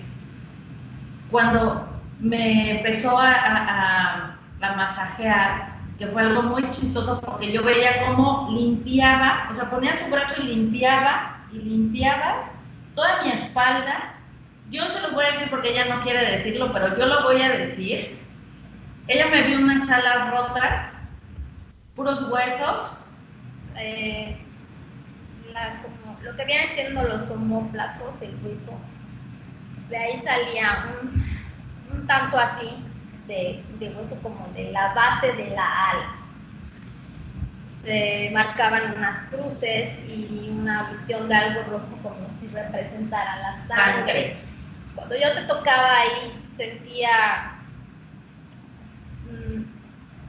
cuando me empezó a, a- a- a masajear, que fue algo muy chistoso porque yo veía cómo limpiaba, o sea, ponía su brazo y limpiaba y limpiaba toda mi espalda. Yo no se los voy a decir porque ella no quiere decirlo, pero yo lo voy a decir. Ella me vio unas alas rotas, puros huesos. Eh, la- como, lo que vienen siendo los homóplatos, el hueso, de ahí salía un, un tanto así de, de hueso como de la base de la ala. Se marcaban unas cruces y una visión de algo rojo como si representara la sangre. Sangre. Cuando yo te tocaba ahí, sentía mm,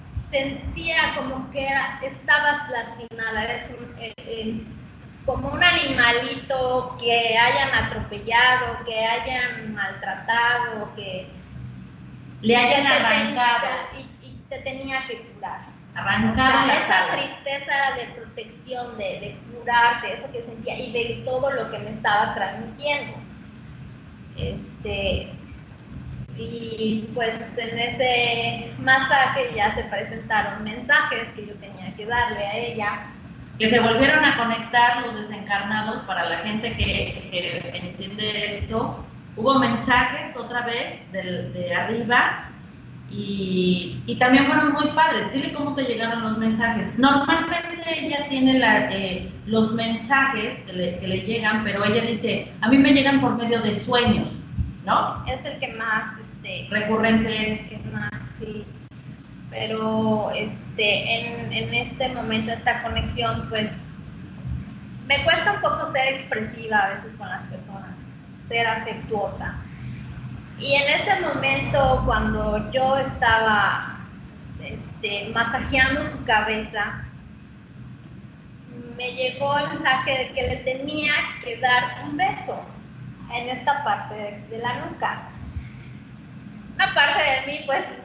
sentía como que era, estabas lastimada, eres un, eh, eh, como un animalito que hayan atropellado, que hayan maltratado, que Le hayan que te arrancado, tenía- y, y te tenía que curar. O arrancado sea, esa alas. tristeza era de protección, de, de curarte, eso que sentía y de todo lo que me estaba transmitiendo. Este, y pues en ese masaje ya se presentaron mensajes que yo tenía que darle a ella. Que se volvieron a conectar los desencarnados para la gente que, entiende esto. Hubo mensajes otra vez de arriba y, y, también fueron muy padres. Dile cómo te llegaron los mensajes. Normalmente ella tiene la, eh, los mensajes que le, que le, llegan, pero ella dice, a mí me llegan por medio de sueños, ¿no? Es el que más este, recurrente es. es más, sí. Pero este, en, en este momento, esta conexión, pues me cuesta un poco ser expresiva a veces con las personas, ser afectuosa. Y en ese momento, cuando yo estaba este, masajeando su cabeza, me llegó el mensaje de que le tenía que dar un beso en esta parte de, de la nuca. Una parte de mí, pues,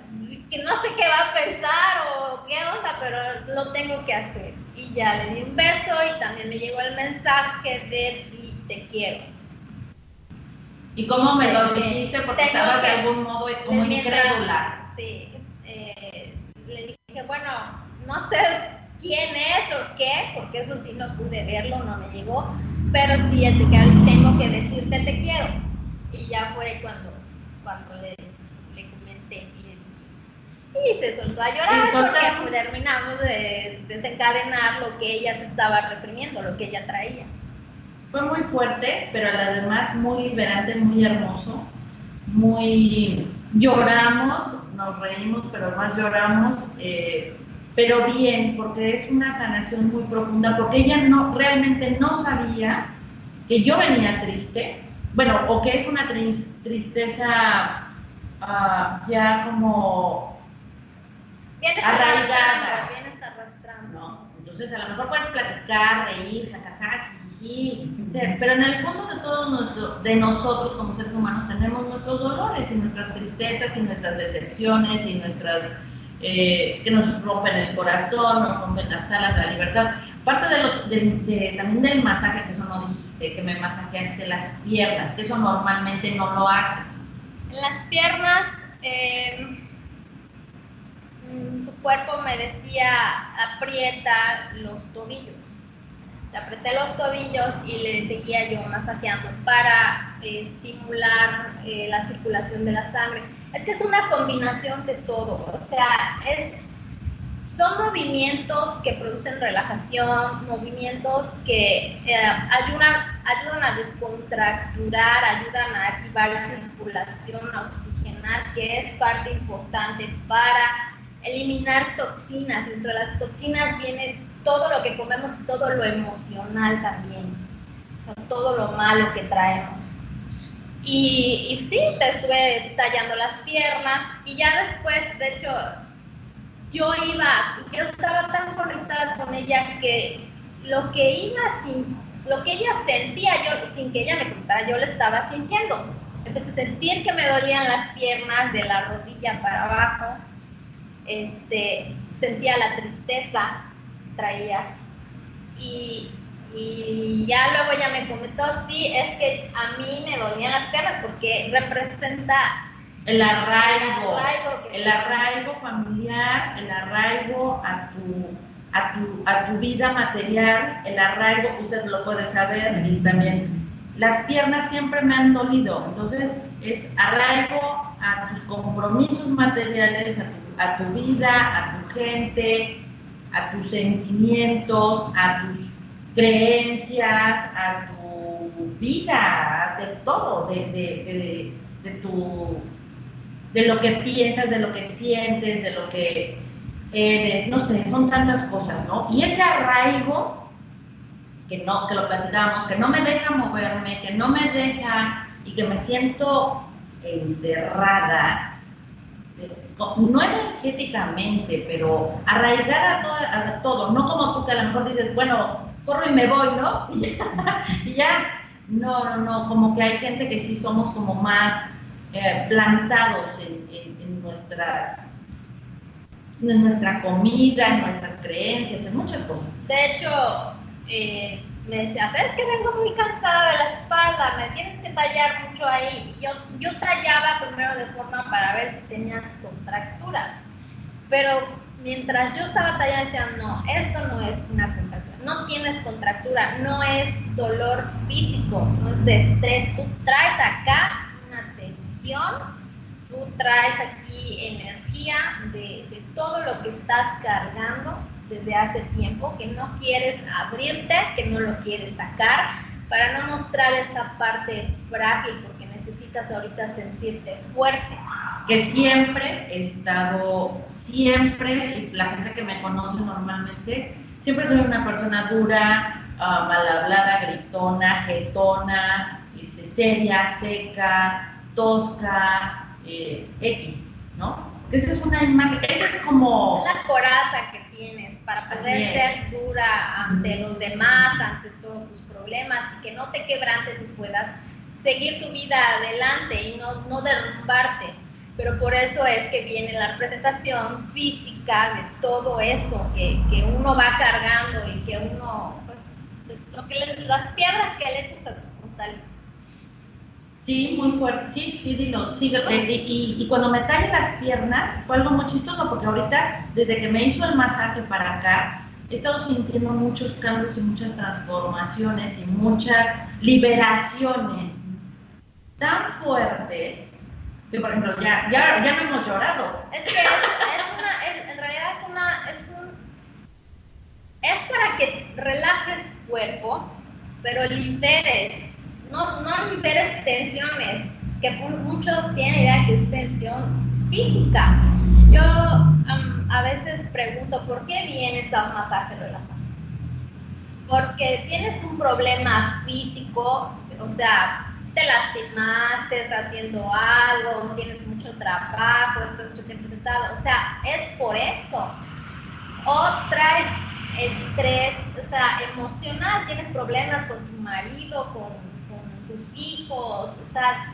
que no sé qué va a pensar o qué onda, pero lo tengo que hacer. Y ya le di un beso y también me llegó el mensaje de te quiero. ¿Y cómo me lo dijiste? Porque estaba de algún modo como incrédula. Sí. Eh, le dije, bueno, no sé quién es o qué, porque eso sí no pude verlo, no me llegó, pero sí el te tengo que decirte te quiero. Y ya fue cuando, cuando le, le comenté y le dije. Y se soltó a llorar porque terminamos de desencadenar lo que ella se estaba reprimiendo, lo que ella traía fue muy fuerte, pero además muy liberante, muy hermoso, muy lloramos, nos reímos, pero además lloramos, eh, pero bien, porque es una sanación muy profunda, porque ella no realmente no sabía que yo venía triste, bueno, o que es una tristeza uh, ya como vienes arraigada. Arrastrando, vienes arrastrando. ¿no? Entonces a lo mejor puedes platicar, reír, jajaja, pero en el fondo de todos de nosotros como seres humanos tenemos nuestros dolores y nuestras tristezas y nuestras decepciones y nuestras eh, que nos rompen el corazón, nos rompen las alas la libertad. Parte también del masaje, que eso no dijiste, que me masajeaste las piernas, que eso normalmente no lo haces. Las piernas, eh, mm, su cuerpo me decía aprieta los tobillos apreté los tobillos y le seguía yo masajeando para eh, estimular eh, la circulación de la sangre. Es que es una combinación de todo, o sea, es, son movimientos que producen relajación, movimientos que eh, ayudan, ayudan a descontracturar, ayudan a activar circulación, a oxigenar, que es parte importante para eliminar toxinas. Dentro de las toxinas vienen todo lo que comemos y todo lo emocional también, todo lo malo que traemos. Y, y sí, te estuve tallando las piernas y ya después, de hecho, yo iba, yo estaba tan conectada con ella que lo que iba sin, lo que ella sentía, yo sin que ella me contara, yo lo estaba sintiendo. Empecé a sentir que me dolían las piernas de la rodilla para abajo, este, sentía la tristeza, traías. Y, y ya luego ella me comentó, sí, es que a mí me dolían las piernas porque representa el arraigo, el arraigo, familiar, el arraigo a tu, a tu, a tu vida material, el arraigo, usted lo puede saber, y también las piernas siempre me han dolido, entonces es arraigo a tus compromisos materiales, a tu, a tu vida, a tu gente, a tus sentimientos, a tus creencias, a tu vida, de todo, de, de, de, tu, de lo que piensas, de lo que sientes, de lo que eres, no sé, son tantas cosas, ¿no? Y ese arraigo, que no, que lo platicamos, que no me deja moverme, que no me deja y que me siento enterrada no energéticamente, pero arraigada a, todo, no como tú que a lo mejor dices, bueno, corro y me voy, ¿no? Y ya, no, no, no, como que hay gente que sí somos como más eh, plantados en, nuestras en nuestra comida, en nuestras creencias, en muchas cosas. De hecho, eh, me decía, ¿sabes que vengo muy cansada de la espalda? Me tienes que tallar mucho ahí. Y yo, yo tallaba primero de forma para ver si tenías contracturas. Pero mientras yo estaba tallando, decía, no, esto no es una contractura. No tienes contractura, no es dolor físico, no es de estrés. Tú traes acá una tensión, tú traes aquí energía de, de todo lo que estás cargando desde hace tiempo, que no quieres abrirte, que no lo quieres sacar, para no mostrar esa parte frágil, porque necesitas ahorita sentirte fuerte. Que siempre he estado, siempre, y la gente que me conoce normalmente, siempre soy una persona dura, uh, mal hablada, gritona, jetona, este, seria, seca, tosca, eh, X, ¿no? Esa es una imagen, esa es como... La coraza que tienes para poder ser dura ante los demás, ante todos tus problemas y que no te quebrante, tú puedas seguir tu vida adelante y no, no derrumbarte. Pero por eso es que viene la representación física de todo eso que, que uno va cargando y que uno, pues, lo que las piedras que le echas a tu costalito. Sí, muy fuerte. Sí, sí, dilo. Sí, y, y, cuando me tallé las piernas fue algo muy chistoso porque ahorita, desde que me hizo el masaje para acá, he estado sintiendo muchos cambios y muchas transformaciones y muchas liberaciones tan fuertes que, por ejemplo, ya, ya, ya no hemos llorado. Es que es, es una, en realidad es una, es un, es para que relajes cuerpo, pero liberes no, no liberes tensiones, que muchos tienen idea que es tensión física. Yo a veces pregunto, ¿por qué vienes a un masaje relajante? Porque tienes un problema físico, o sea, te lastimaste haciendo algo, tienes mucho trabajo, estás mucho tiempo sentado, o sea, es por eso. O traes estrés, o sea, emocional, tienes problemas con tu marido, con tus hijos, o sea,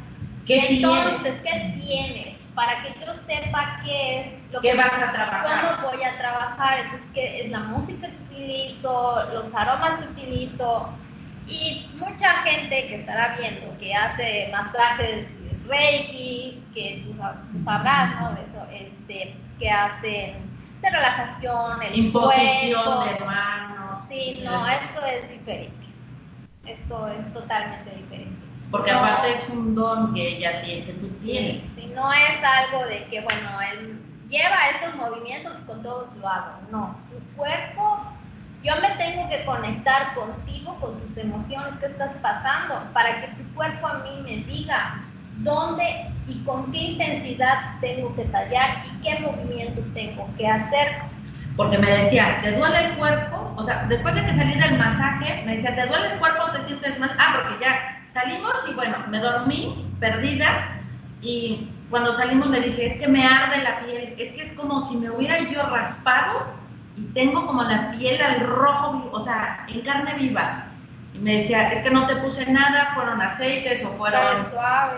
¿Qué entonces, ¿qué tienes? Para que yo sepa qué es lo que vas a trabajar. ¿Cómo voy a trabajar? Entonces, ¿qué es la música que utilizo? ¿Los aromas que utilizo? Y mucha gente que estará viendo que hace masajes Reiki, que tú, sabrás, ¿no? De eso, este, que hacen de relajación, el Imposición de manos. Sí, no, esto es diferente esto es totalmente diferente. Porque aparte es un don que ella tiene, que tú tienes. Si no es algo de que, bueno, él lleva estos movimientos y con todos lo hago. No, tu cuerpo, yo me tengo que conectar contigo, con tus emociones, qué estás pasando, para que tu cuerpo a mí me diga dónde y con qué intensidad tengo que tallar y qué movimiento tengo que hacer porque me decías, ¿te duele el cuerpo? O sea, después de que salí del masaje, me decía, ¿te duele el cuerpo o te sientes mal? Ah, porque ya salimos y bueno, me dormí perdida y cuando salimos le dije, es que me arde la piel, es que es como si me hubiera yo raspado y tengo como la piel al rojo, o sea, en carne viva. Y me decía, es que no te puse nada, fueron aceites o fueron,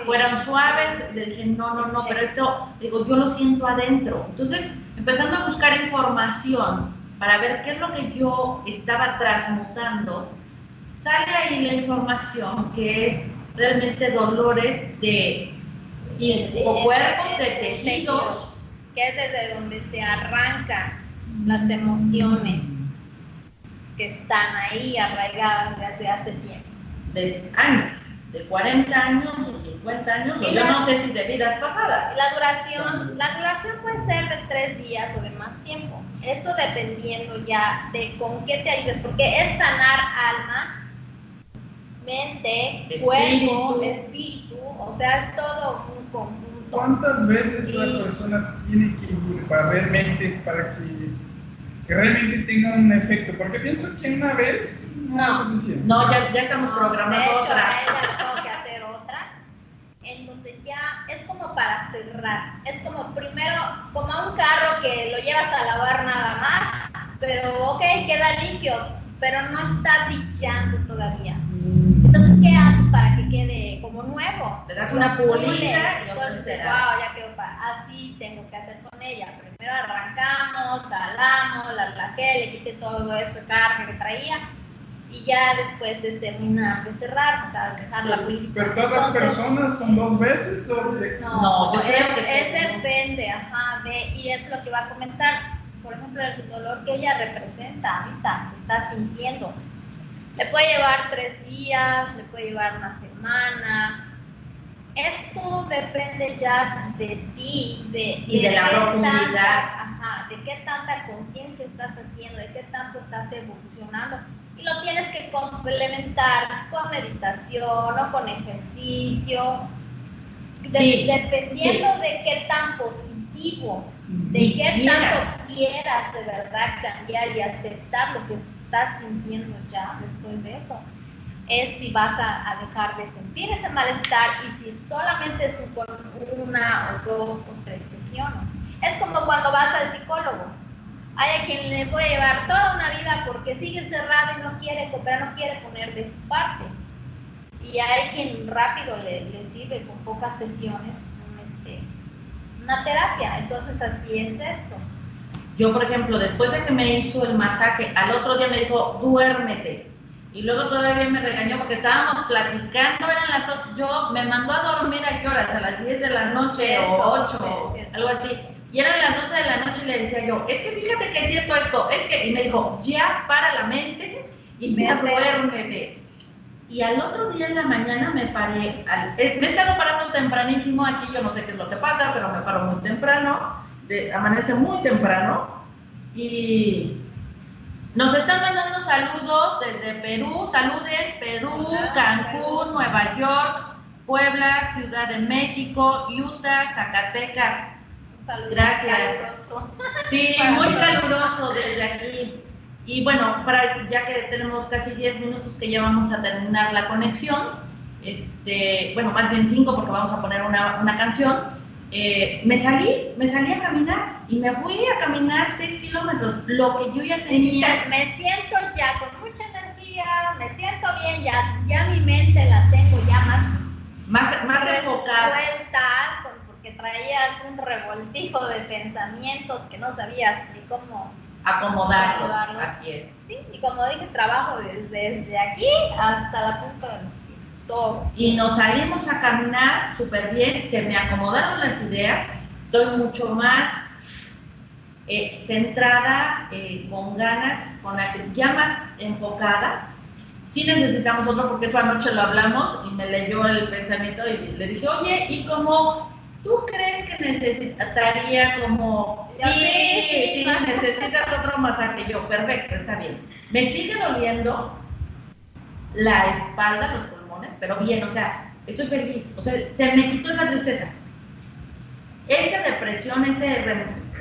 fueron suaves. Le dije, no, no, no, pero esto, digo, yo lo siento adentro. Entonces, empezando a buscar información para ver qué es lo que yo estaba transmutando, sale ahí la información que es realmente dolores de, cuerpos, de tejidos. Que es desde donde se arrancan las emociones que están ahí arraigadas desde hace tiempo. Desde años de 40 años o 50 años, o yo no sé si de vidas pasadas. La duración, la duración puede ser de tres días o de más tiempo. Eso dependiendo ya de con qué te ayudes, porque es sanar alma, mente, cuerpo, espíritu, o sea, es todo un conjunto. ¿Cuántas veces la persona tiene que ir para realmente, para que, que realmente tenga un efecto? Porque pienso que una vez no, no ya, ya estamos programando otra. A ella tengo que hacer otra, en donde ya es como para cerrar. Es como primero, como a un carro que lo llevas a lavar nada más, pero ok, queda limpio, pero no está brillando todavía. Entonces, ¿qué nuevo? Te das una pulida y entonces, wow, ya quedó así tengo que hacer con ella. Primero arrancamos, talamos, la relajé, le quité todo eso carga que traía y ya después es terminar de cerrar, o sea, dejar la política. ¿Pero todas las personas son dos veces o No, No, yo es, creo que es sí. depende, ajá, de, y es lo que va a comentar. Por ejemplo, el dolor que ella representa ahorita, que está sintiendo. Le puede llevar tres días, le puede llevar una semana. Esto depende ya de ti, de, Y de la qué profundidad. Tanta, ajá, de qué tanta conciencia estás haciendo, de qué tanto estás evolucionando. Y lo tienes que complementar con meditación o con ejercicio, de- Sí, dependiendo de qué tan positivo, de qué quieras. tanto quieras de verdad cambiar y aceptar lo que estás sintiendo ya después de eso, es si vas a, dejar de sentir ese malestar y si solamente es con una o dos o tres sesiones. Es como cuando vas al psicólogo. Hay a quien le puede llevar toda una vida porque sigue cerrado y no quiere cooperar, no quiere poner de su parte. Y hay quien rápido le, sirve con pocas sesiones este, una terapia. Entonces así es esto. Yo, por ejemplo, después de que me hizo el masaje, al otro día me dijo, duérmete. Y luego todavía me regañó porque estábamos platicando, eran las yo me mandó a dormir a qué horas, a las 10 de la noche Eso, o sí, 8, sí. algo así. Y eran las 12 de la noche y le decía yo, es que fíjate que es cierto esto, es que, y me dijo, ya para la mente y ya duérmete. Y al otro día en la mañana me paré, al- eh, me he estado parando tempranísimo aquí, yo no sé qué es lo que pasa, pero me paro muy temprano, amanece muy temprano y nos están mandando saludos desde Perú, saluden Perú, Cancún, Nueva York, Puebla, Ciudad de México, Utah, Zacatecas. Gracias. Sí, muy caluroso desde aquí. Y bueno, para, ya que tenemos casi 10 minutos que ya vamos a terminar la conexión, este, bueno, más bien 5 porque vamos a poner una, una canción, eh, me salí, me salí a caminar y me fui a caminar 6 kilómetros, lo que yo ya tenía. Me siento ya con mucha energía, me siento bien, ya, ya mi mente la tengo ya más Más, más enfocada. porque traías un revoltijo de pensamientos que no sabías ni cómo, Acomodarlos, Acomodarlos. así es. sí, y como dije, trabajo desde, desde aquí hasta la punta de los todo. y nos salimos a caminar súper bien, se me acomodaron las ideas, estoy mucho más eh, centrada, eh, con ganas, con la, ya más enfocada. Sí necesitamos otro porque eso anoche lo hablamos y me leyó el pensamiento y le dije, oye, ¿y cómo tú crees que necesitaría como... Sí, necesitas otro masaje. Yo, perfecto, está bien. Me sigue doliendo la espalda, los pero bien, o sea, estoy feliz, o sea, se me quitó esa tristeza. Esa depresión, ese,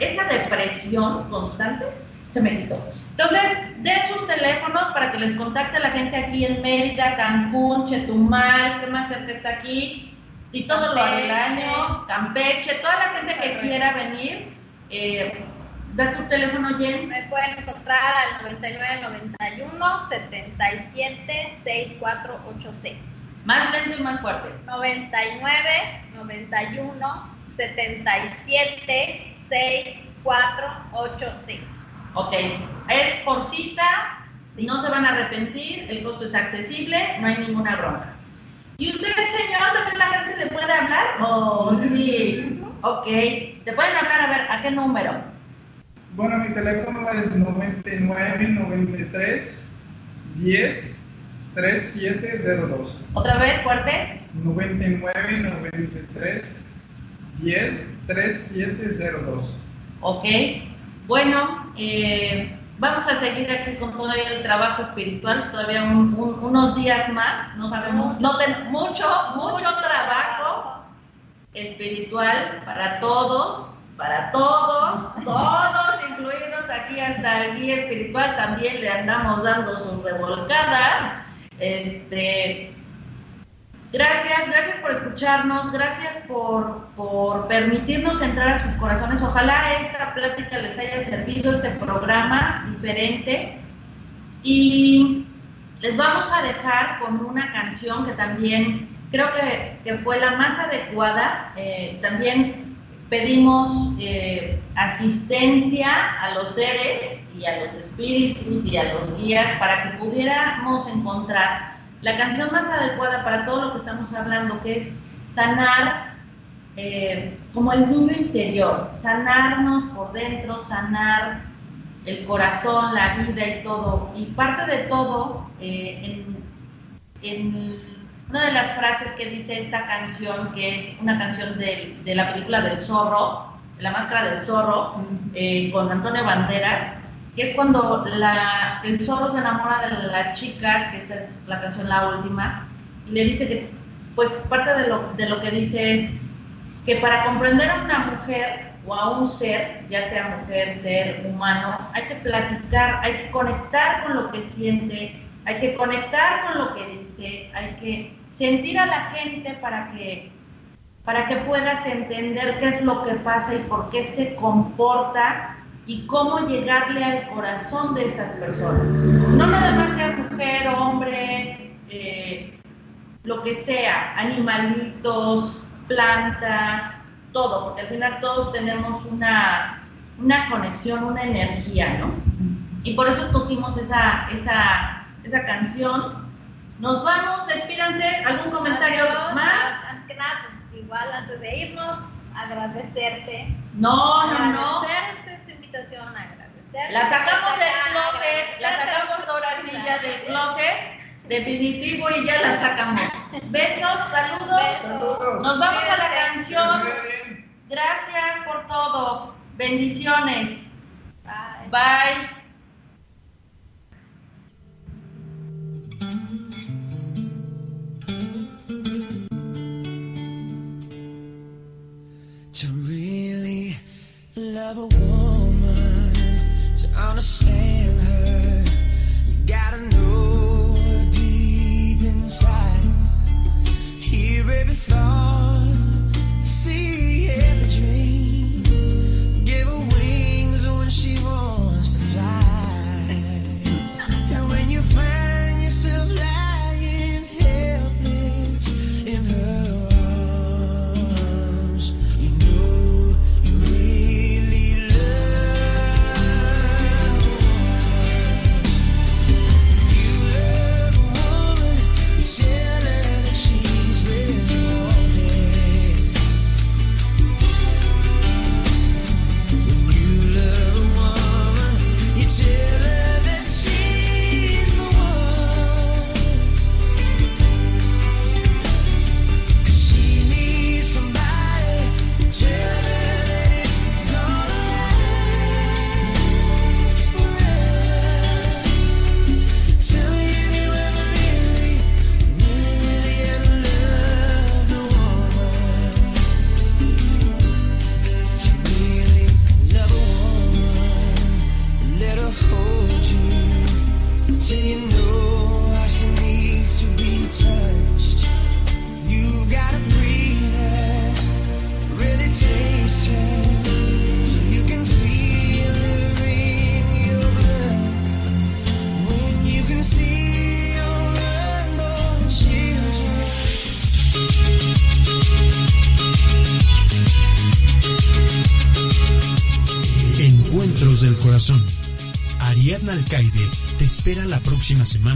esa depresión constante, se me quitó. Entonces, den sus teléfonos para que les contacte la gente aquí en Mérida, Cancún, Chetumal, ¿qué más cerca está aquí? Y todo lo del Campeche. año, Campeche, toda la gente que Correcto. quiera venir, eh, da tu teléfono, Jen. Me pueden encontrar al 9991 77 6486. Más lento y más fuerte. 99 91 77 6486. Ok, es por cita, Sí. no se van a arrepentir, el costo es accesible, no hay ninguna bronca. ¿Y usted, señor, también la gente le puede hablar? Oh, Sí, sí. sí. Ok, te pueden hablar, a ver, ¿a qué número? Bueno, mi teléfono es 99 93 10 3702. Otra vez, fuerte. 99 93 10 3702. Ok, bueno, eh, vamos a seguir aquí con todo el trabajo espiritual, todavía un- un- unos días más, no sabemos, no ten- mucho, mucho trabajo espiritual para todos, para todos, todos incluidos aquí hasta el guía espiritual también le andamos dando sus revolcadas. Este, gracias, gracias por escucharnos, gracias por, permitirnos entrar a sus corazones. Ojalá esta plática les haya servido, este programa diferente. Y les vamos a dejar con una canción que también creo que, que fue la más adecuada. Eh, también pedimos eh, asistencia a los seres y a los espíritus y a los guías para que pudiéramos encontrar la canción más adecuada para todo lo que estamos hablando, que es sanar eh, como el niño interior, sanarnos por dentro, sanar el corazón, la vida y todo. Y parte de todo, eh, en, una de las frases que dice esta canción, que es una canción de, de la película del zorro, la máscara del zorro, eh, con Antonio Banderas, que es cuando la, el zorro se enamora de la chica, que esta es la canción la última, y le dice que, pues parte de lo, de lo que dice es que para comprender a una mujer o a un ser, ya sea mujer, ser humano, hay que platicar, hay que conectar con lo que siente, hay que conectar con lo que dice, hay que sentir a la gente para que para que puedas entender qué es lo que pasa y por qué se comporta y cómo llegarle al corazón de esas personas. No nada más sea mujer, hombre, eh, lo que sea, animalitos, plantas, todo, porque al final todos tenemos una, una conexión, una energía, ¿no? Y por eso escogimos esa, esa, esa canción. Nos vamos, despídanse, ¿algún comentario más? Pues, igual antes de irnos, agradecerte. No, no, no. Agradecerte La sacamos del closet, la sacamos ahora sí ya del closet definitivo y ya la sacamos. Besos, saludos. Nos vamos a la canción. Gracias por todo. Bendiciones. Bye. Bye. To really love a woman, to understand her, you gotta know deep inside. Hear every thought, próxima semana